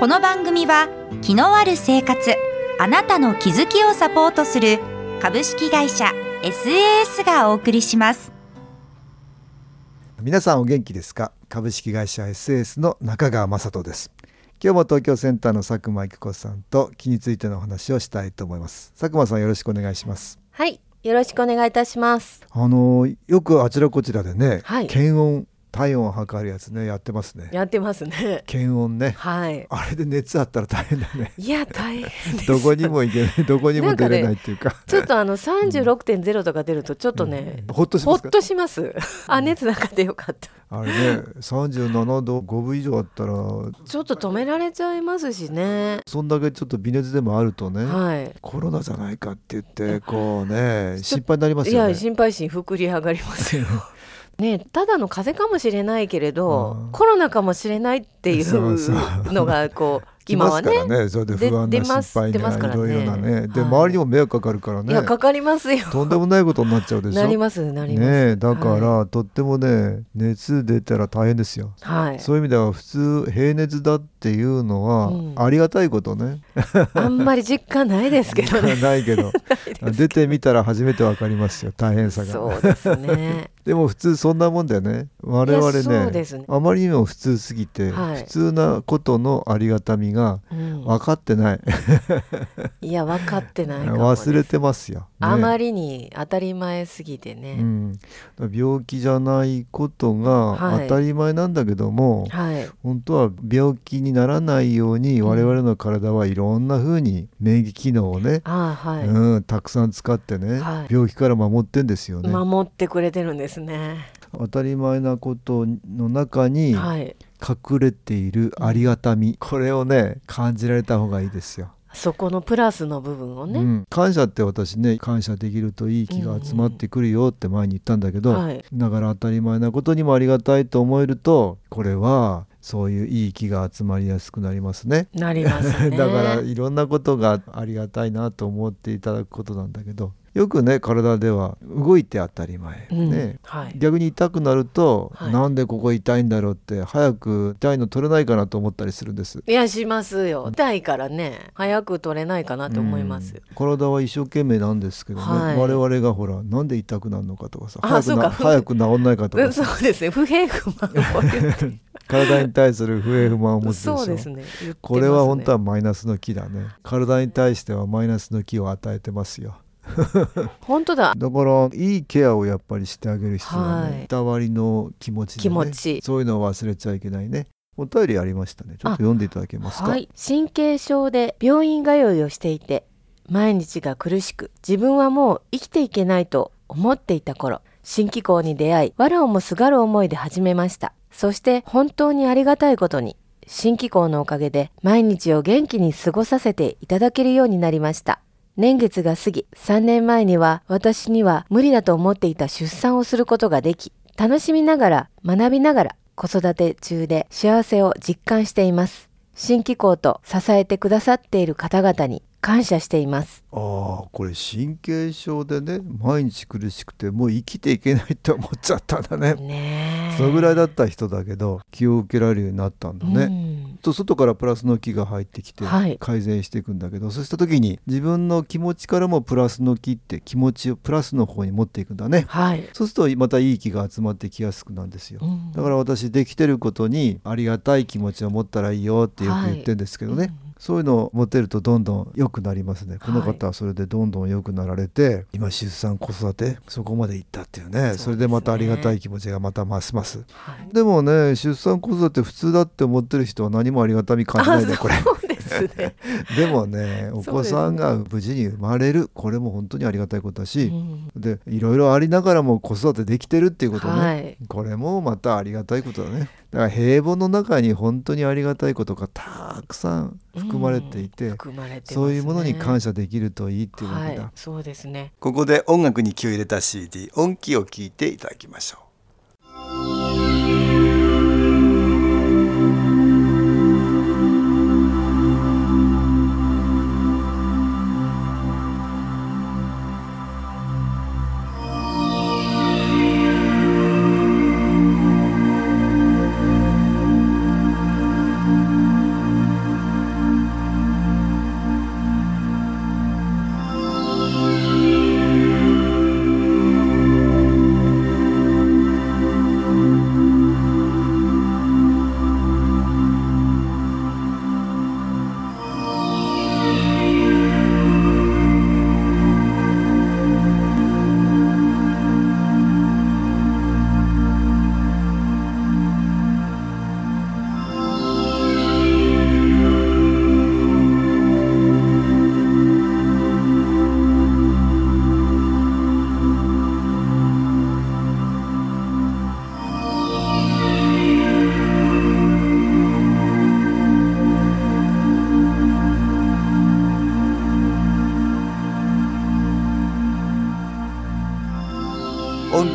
この番組は気のある生活あなたの気づきをサポートする株式会社 SAS がお送りします。皆さんお元気ですか？株式会社 SAS の中川雅人です。今日も東京センターの佐久間育子さんと気についてのお話をしたいと思います。佐久間さんよろしくお願いします。はいよろしくお願いいたします。あのよくあちらこちらでね、はい。検温体温を測るやつねやってますね。やってますね。検温ね。はい。あれで熱あったら大変だね。いや大変です。どこにも行けない どこにも出れないっていうか。ちょっとあの36.0とか出るとちょっとね、ほっとしますか？ほっとします。あ熱なかったよかった。あれね37度5分以上あったらちょっと止められちゃいますしね。そんだけちょっと微熱でもあるとね、はい。コロナじゃないかって言ってこうね心配になりますいやよね心配心膨り上がりますよ ねただの風邪かもしれないけれどうん。コロナかもしれないっていそうのがこう 来ますか今はねらねそれで不安なで出ます心配出ますからね。がいろいろなね。ではい。周りにも迷惑かかるからね。いやかかりますよ。とんでもないことになっちゃうでしょ。なりますなります、ねえだから、はとってもね熱出たら大変ですよ、はい。そういう意味では普通平熱だっていうのはうん。ありがたいことね、あんまり実感ないですけどね。ない けど。出てみたら初めてわかりますよ大変さが。そうですね。でも普通そんなもんだよね。我々ねね。あまりにも普通すぎて、はい。普通なことのありがたみがうん。分かってない、いや分かってない忘れてますよ、ね。あまりに当たり前すぎてね、うん、病気じゃないことがはい。当たり前なんだけども、はい。本当は病気にならないようにうん。我々の体はいろんな風に免疫機能をね、はい、うん、たくさん使ってね、はい。病気から守ってんですよね。守ってくれてるんですね。当たり前なことの中にはい。隠れているありがたみ、これをね感じられた方がいいですよ。そこのプラスの部分をね、うん、感謝って私ね感謝できるといい気が集まってくるよって前に言ったんだけど、はい。だから当たり前なことにもありがたいと思えるとこれはそういういい気が集まりやすくなりますね。なりますね。だからいろんなことがありがたいなと思っていただくことなんだけどよくね体では動いて当たり前、うん。ね。はい。逆に痛くなると、はい。なんでここ痛いんだろうって早く痛いの取れないかなと思ったりするんです。いやしますよ。痛いからね早く取れないかなと思います、うん。体は一生懸命なんですけどね、はい。我々がほらなんで痛くなるのかとかさあ早くな早く治んないかとうんかさそうですね。不平不満 体に対する不平不満を持つそうですね。ね。これは本当はマイナスの気だね。体に対してはマイナスの気を与えてますよ 本当だ。だからいいケアをやっぱりしてあげる必要はね、はい。いたわりの気持ちで、ね、気持ち。そういうのを忘れちゃいけないね。お便りありましたね。ちょっと読んでいただけますか？はい。神経症で病院通いをしていて毎日が苦しく自分はもう生きていけないと思っていた頃新機構に出会い藁をもすがる思いで始めました。そして本当にありがたいことに新機構のおかげで毎日を元気に過ごさせていただけるようになりました年月が過ぎ3年前には私には無理だと思っていた出産をすることができ楽しみながら学びながら子育て中で幸せを実感しています。新機構と支えてくださっている方々に感謝しています。ああこれ神経症でね毎日苦しくてもう生きていけないって思っちゃったんだね。ねえ。そのぐらいだった人だけど気を受けられるようになったんだね、うんと外からプラスの気が入ってきてはい。改善していくんだけど、そうした時に自分の気持ちからもプラスの気って気持ちをプラスの方に持っていくんだね。はい、そうするとまたいい気が集まってきやすくなるんですよ。うん。だから私できてることにありがたい気持ちを持ったらいいよってよく言ってるんですけどね、うんそういうのを持てるとどんどん良くなりますね。この方はそれでどんどん良くなられて、今出産子育てそこまで行ったっていうね。ね。それでまたありがたい気持ちがまたますます。はい。でもね出産子育て普通だって思ってる人は何もありがたみ感じないねこれですね。でもねお子さんが無事に生まれるこれも本当にありがたいことだし、うん。でいろいろありながらも子育てできてるっていうことね、はい。これもまたありがたいことだね。だから平凡の中に本当にありがたいことがたくさん含まれていて、うん含まれてますね。そういうものに感謝できるといいっていうわけだ、はい、そうですね。ここで音楽に気を入れた CD 音気を聞いていただきましょう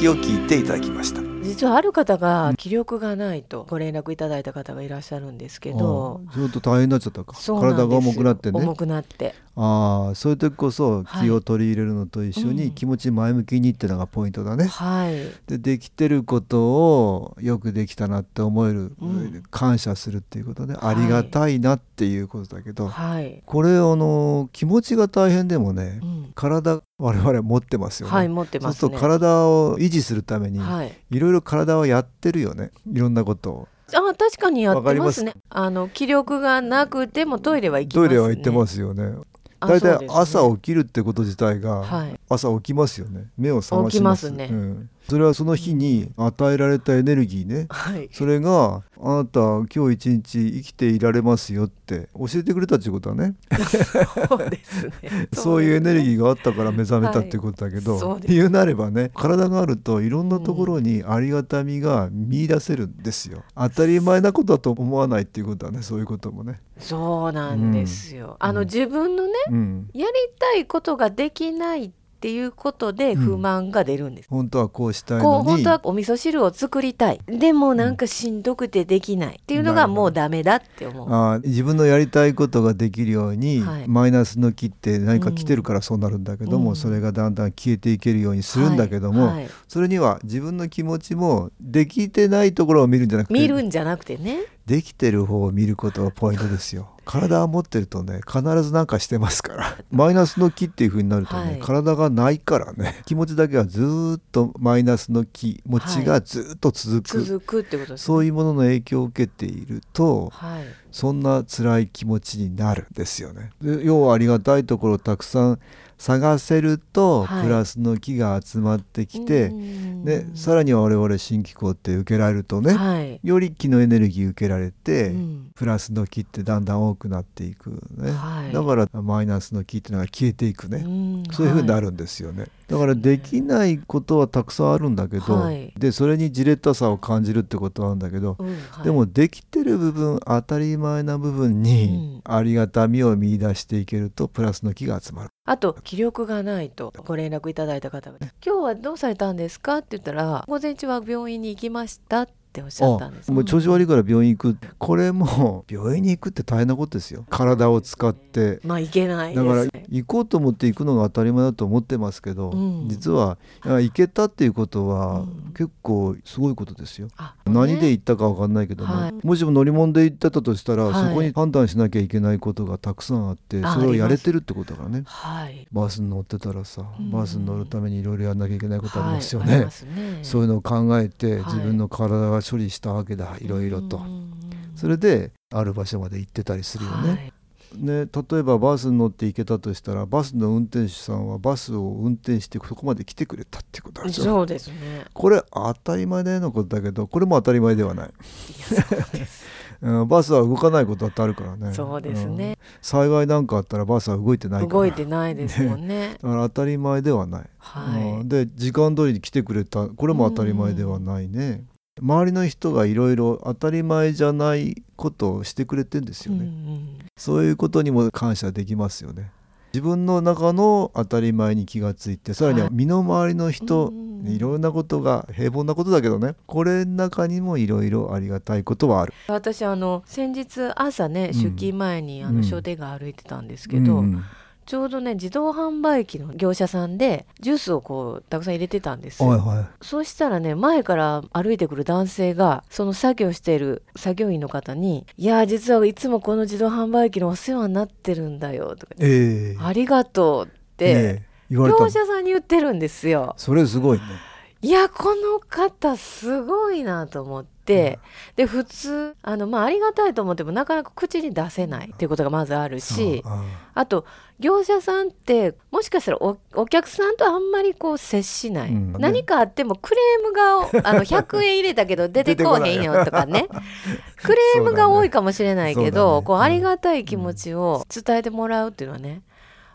気を聞いていただきました。実はある方が気力がないとご連絡いただいた方がいらっしゃるんですけど、ああちょっと大変になっちゃったか。体が重くなってね。重くなって。ああそういう時こそはい。気を取り入れるのと一緒うん。に気持ち前向きにってのがポイントだね、はい。でできてることをよくできたなって思える、うん。感謝するっていうことで、はい。ありがたいなっていうことだけど、はい、これあの気持ちが大変でもね、うん。体我々持ってますよね、はい持ってますね。そうすると体を維持するために、はい。いろいろ体はやってるよね。いろんなことを。あ確かにやってますね。あの気力がなくてもトイレは行きトますね。イレは行ってますよね。あ大体朝起きるってこと自体が、はい。朝起きますよね。目を覚まします。起きますね。うん、それはその日に与えられたエネルギーね。はい。それがあなた今日一日生きていられますよって教えてくれたっていうことはね。そうですね。そういうエネルギーーがあったから目覚めたっていうことだけど、はい。言うなればね体があるといろんなところにありがたみが見出せるんですよ、当たり前なことだと思わないっていうことはねそういうこともね、そうなんですよ、あの自分のねうん、やりたいことができないっていうことで不満が出るんです、本当はこうしたいのに。こう本当はお味噌汁を作りたい。でもなんかしんどくてできない。っていうのがもうダメだって思う。あー自分のやりたいことができるように、はい。マイナスの木って何か来てるからそうなるんだけども、うん。それがだんだん消えていけるようにするんだけども、はい。はい。それには自分の気持ちもできてないところを見るんじゃなくて見るんじゃなくてね。できてる方を見ることがポイントですよ。体を持ってるとね必ず何かしてますから。マイナスの気っていう風になるとね、はい。体がないからね。気持ちだけはずーっとマイナスの気持ちがずーっと続く、続くってことですね。そういうものの影響を受けているとはい。そんな辛い気持ちになるんですよね。で要はありがたいところをたくさん探せると、はい。プラスの気が集まってきて、うん。でさらには我々新機構って受けられるとね、はい、より気のエネルギー受けられて、うん。プラスの気ってだんだん多くなっていくね、はい。だからマイナスの気っていうのが消えていくね、んそういうふうになはるんですよね、だからできないことはたくさんあるんだけど、はい。でそれにじれったさを感じるってことはあるんだけど、うんはい。でもできてる部分当たり前な部分にありがたみを見出していけるとプラスの気が集まる。あと気力がないとご連絡いただいた方が「今日はどうされたんですか?」って言ったら「午前中は病院に行きました」っておっしゃったんですもう調子悪いから病院行く。これも病院に行くって大変なことですよ。体を使って。まあ行けないですだからね行こうと思って行くのが当たり前だと思ってますけど、うん。実は行けたっていうことはうん。結構すごいことですよ。あ何でね行ったか分かんないけども、はい。もしも乗り物で行ってたとしたら、はい。そこに判断しなきゃいけないことがたくさんあってあそれをやれてるってことだからね。はい。バスに乗ってたらさ、うん。バスに乗るためにいろいろやんなきゃいけないことありますよね。そういうのを考えて、はい。自分の体が処理したわけだいろいろと、それである場所まで行ってたりするよね。はい。ね、例えばバスに乗って行けたとしたらバスの運転手さんはバスを運転してそこまで来てくれたってことあるでしょそうですね。これ当たり前のことだけどこれも当たり前ではない。うん、バスは動かないことだってあるからね。そうですね、うん。災害なんかあったらバスは動いてない動いてないですもんね。だから当たり前ではない、はい、うん。で時間通りに来てくれた。これも当たり前ではないね、周りの人がいろいろ当たり前じゃないことをしてくれてんですよね、うんうんそういうことにも感謝できますよね。自分の中の当たり前に気がついてさらには身の回りの人、うんいろんなことが平凡なことだけどね。これの中にもいろいろありがたいことはある。私あの先日朝ねうん。出勤前にあうん。の商店街歩いてたんですけど、うんちょうどね自動販売機の業者さんでジュースをこうたくさん入れてたんですよ、はいはい。そうしたらね前から歩いてくる男性がその作業している作業員の方に「いや実はいつもこの自動販売機のお世話になってるんだよ」とか、ええ。ありがとう」って、ね業者さんに言ってるんですよ。それすごいね。いやこの方すごいなと思って、で普通あの、まあ、ありがたいと思ってもなかなか口に出せないっていうことがまずあるしああと業者さんってもしかしたらおお客さんとあんまりこう接しない、うん。何かあってもクレームが あの100円入れたけど出てこうへんよとかね。クレームが多いかもしれないけど、ね。こうありがたい気持ちを伝えてもらうっていうのはね、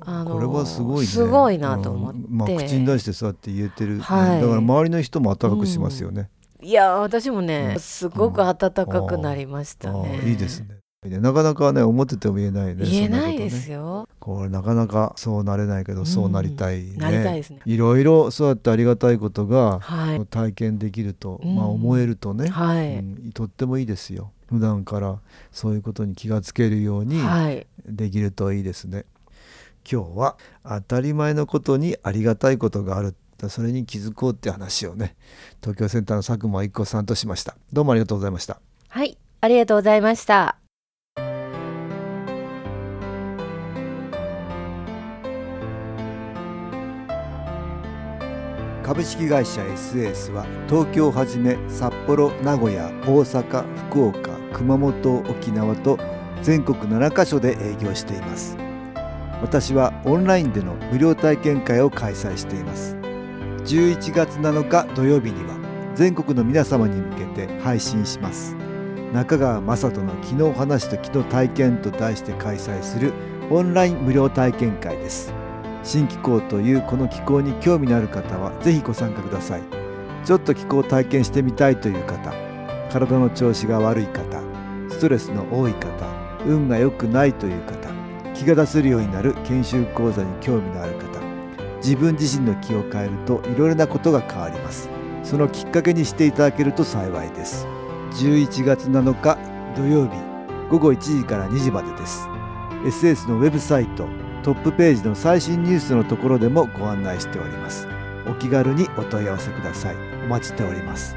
あのこれはすごいね。すごいなと思って、うん。まあ、口に出してそうやって言えてる、はい。だから周りの人も温かくしますよね、いや私もね、うん。すごく温かくなりましたね、いいですね。なかなかね思ってても言えないね言えないですよ、これなかなかそうなれないけど、うん。そうなりたいね。なりたいですね。いろいろそうやってありがたいことがはい。体験できると、うん。まあ思えるとね、はい、うんとってもいいですよ。普段からそういうことに気がつけるようにはい。できるといいですね、今日は当たり前のことにありがたいことがあるそれに気づこうって話をね東京センターの佐久間一子さんとしました。どうもありがとうございました。はい、ありがとうございました。株式会社 SAS は東京をはじめ札幌名古屋大阪福岡熊本沖縄と全国7カ所で営業しています。私はオンラインでの無料体験会を開催しています11月7日土曜日には全国の皆様に向けて配信します。中川雅人の昨日話と昨日体験と題して開催するオンライン無料体験会です。新気候というこの気候に興味のある方はぜひご参加ください。ちょっと気候を体験してみたいという方体の調子が悪い方ストレスの多い方運が良くないという方気が出せるようになる研修講座に興味のある方自分自身の気を変えるといろいろなことが変わります。そのきっかけにしていただけると幸いです。11月7日土曜日午後1時から2時までです。SS のウェブサイトトップページの最新ニュースのところでもご案内しております。お気軽にお問い合わせください。お待ちしております。